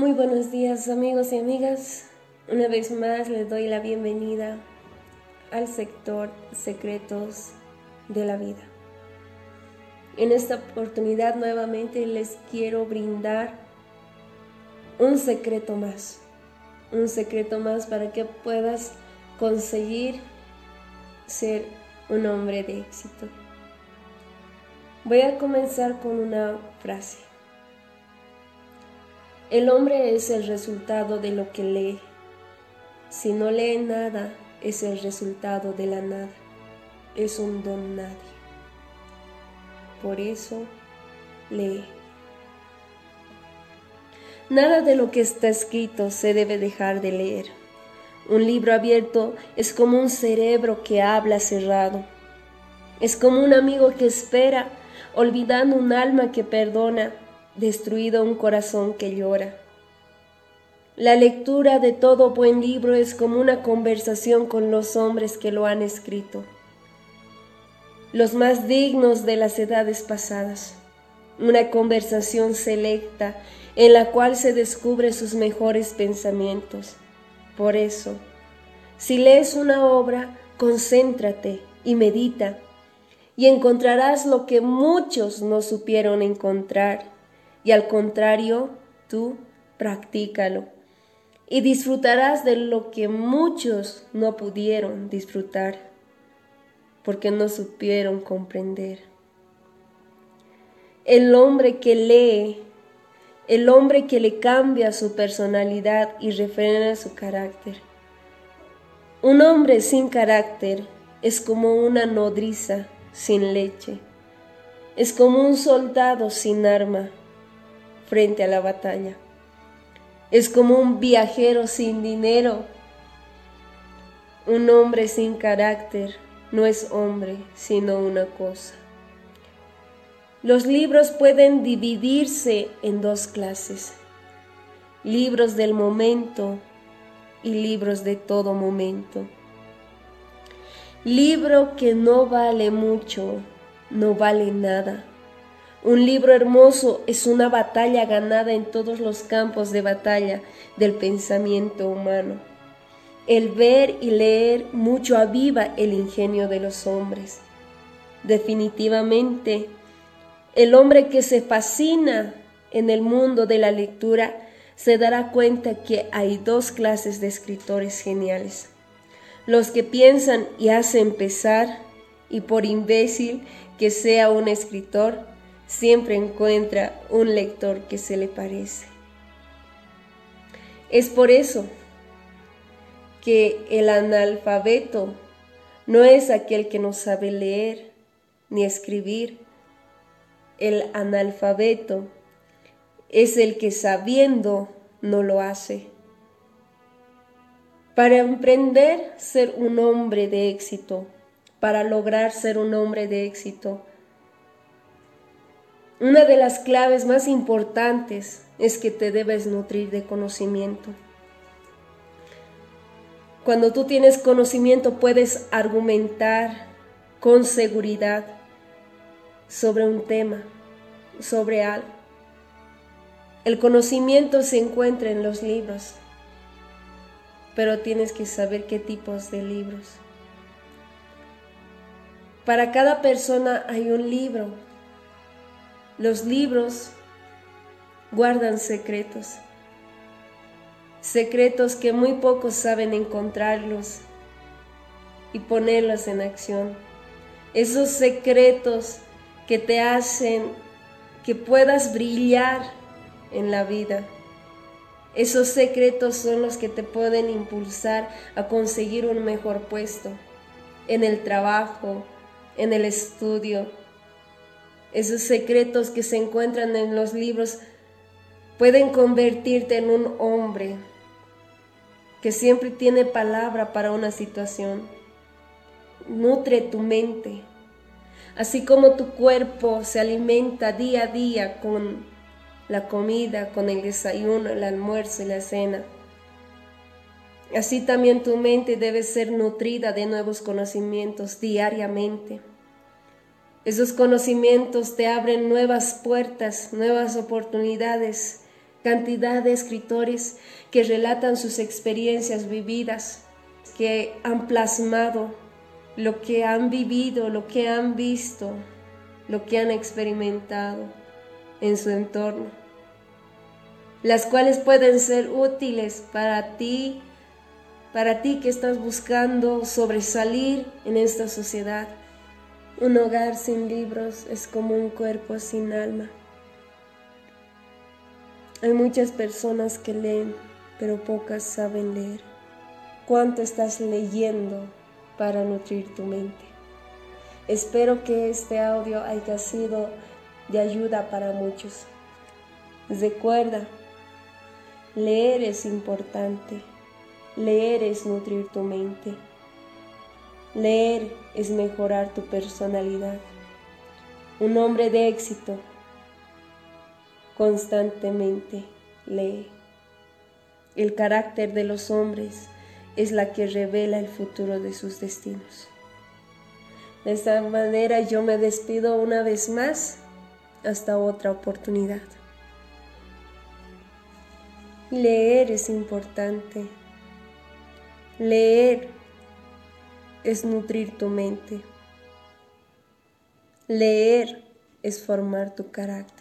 Muy buenos días amigos y amigas. Una vez más les doy la bienvenida al sector secretos de la vida. En esta oportunidad nuevamente les quiero brindar un secreto más. Un secreto más para que puedas conseguir ser un hombre de éxito. Voy a comenzar con una frase. El hombre es el resultado de lo que lee. Si no lee nada, es el resultado de la nada. Es un don nadie. Por eso, lee. Nada de lo que está escrito se debe dejar de leer. Un libro abierto es como un cerebro que habla cerrado. Es como un amigo que espera, olvidando un alma que perdona destruido un corazón que llora. La lectura de todo buen libro es como una conversación con los hombres que lo han escrito, los más dignos de las edades pasadas, una conversación selecta en la cual se descubre sus mejores pensamientos. Por eso, si lees una obra, concéntrate y medita, y encontrarás lo que muchos no supieron encontrar y al contrario, tú practícalo y disfrutarás de lo que muchos no pudieron disfrutar porque no supieron comprender. El hombre que lee, el hombre que le cambia su personalidad y refrena su carácter. Un hombre sin carácter es como una nodriza sin leche, es como un soldado sin arma frente a la batalla. Es como un viajero sin dinero. Un hombre sin carácter no es hombre, sino una cosa. Los libros pueden dividirse en dos clases. Libros del momento y libros de todo momento. Libro que no vale mucho, no vale nada un libro hermoso es una batalla ganada en todos los campos de batalla del pensamiento humano. El ver y leer mucho aviva el ingenio de los hombres. Definitivamente, el hombre que se fascina en el mundo de la lectura se dará cuenta que hay dos clases de escritores geniales. Los que piensan y hacen pesar, y por imbécil que sea un escritor, siempre encuentra un lector que se le parece. Es por eso que el analfabeto no es aquel que no sabe leer ni escribir. El analfabeto es el que sabiendo no lo hace. Para emprender ser un hombre de éxito, para lograr ser un hombre de éxito, una de las claves más importantes es que te debes nutrir de conocimiento. Cuando tú tienes conocimiento puedes argumentar con seguridad sobre un tema, sobre algo. El conocimiento se encuentra en los libros, pero tienes que saber qué tipos de libros. Para cada persona hay un libro los libros guardan secretos, secretos que muy pocos saben encontrarlos y ponerlos en acción. Esos secretos que te hacen que puedas brillar en la vida. Esos secretos son los que te pueden impulsar a conseguir un mejor puesto en el trabajo, en el estudio, esos secretos que se encuentran en los libros pueden convertirte en un hombre que siempre tiene palabra para una situación. Nutre tu mente, así como tu cuerpo se alimenta día a día con la comida, con el desayuno, el almuerzo y la cena. Así también tu mente debe ser nutrida de nuevos conocimientos diariamente. Esos conocimientos te abren nuevas puertas, nuevas oportunidades cantidad de escritores que relatan sus experiencias vividas, que han plasmado lo que han vivido, lo que han visto, lo que han experimentado en su entorno, las cuales pueden ser útiles para ti, para ti que estás buscando sobresalir en esta sociedad. Un hogar sin libros es como un cuerpo sin alma. Hay muchas personas que leen, pero pocas saben leer. ¿Cuánto estás leyendo para nutrir tu mente? Espero que este audio haya sido de ayuda para muchos. Recuerda, leer es importante. Leer es nutrir tu mente. Leer es mejorar tu personalidad. Un hombre de éxito constantemente lee. El carácter de los hombres es la que revela el futuro de sus destinos. De esta manera yo me despido una vez más hasta otra oportunidad. Leer es importante. Leer es nutrir tu mente. Leer es formar tu carácter.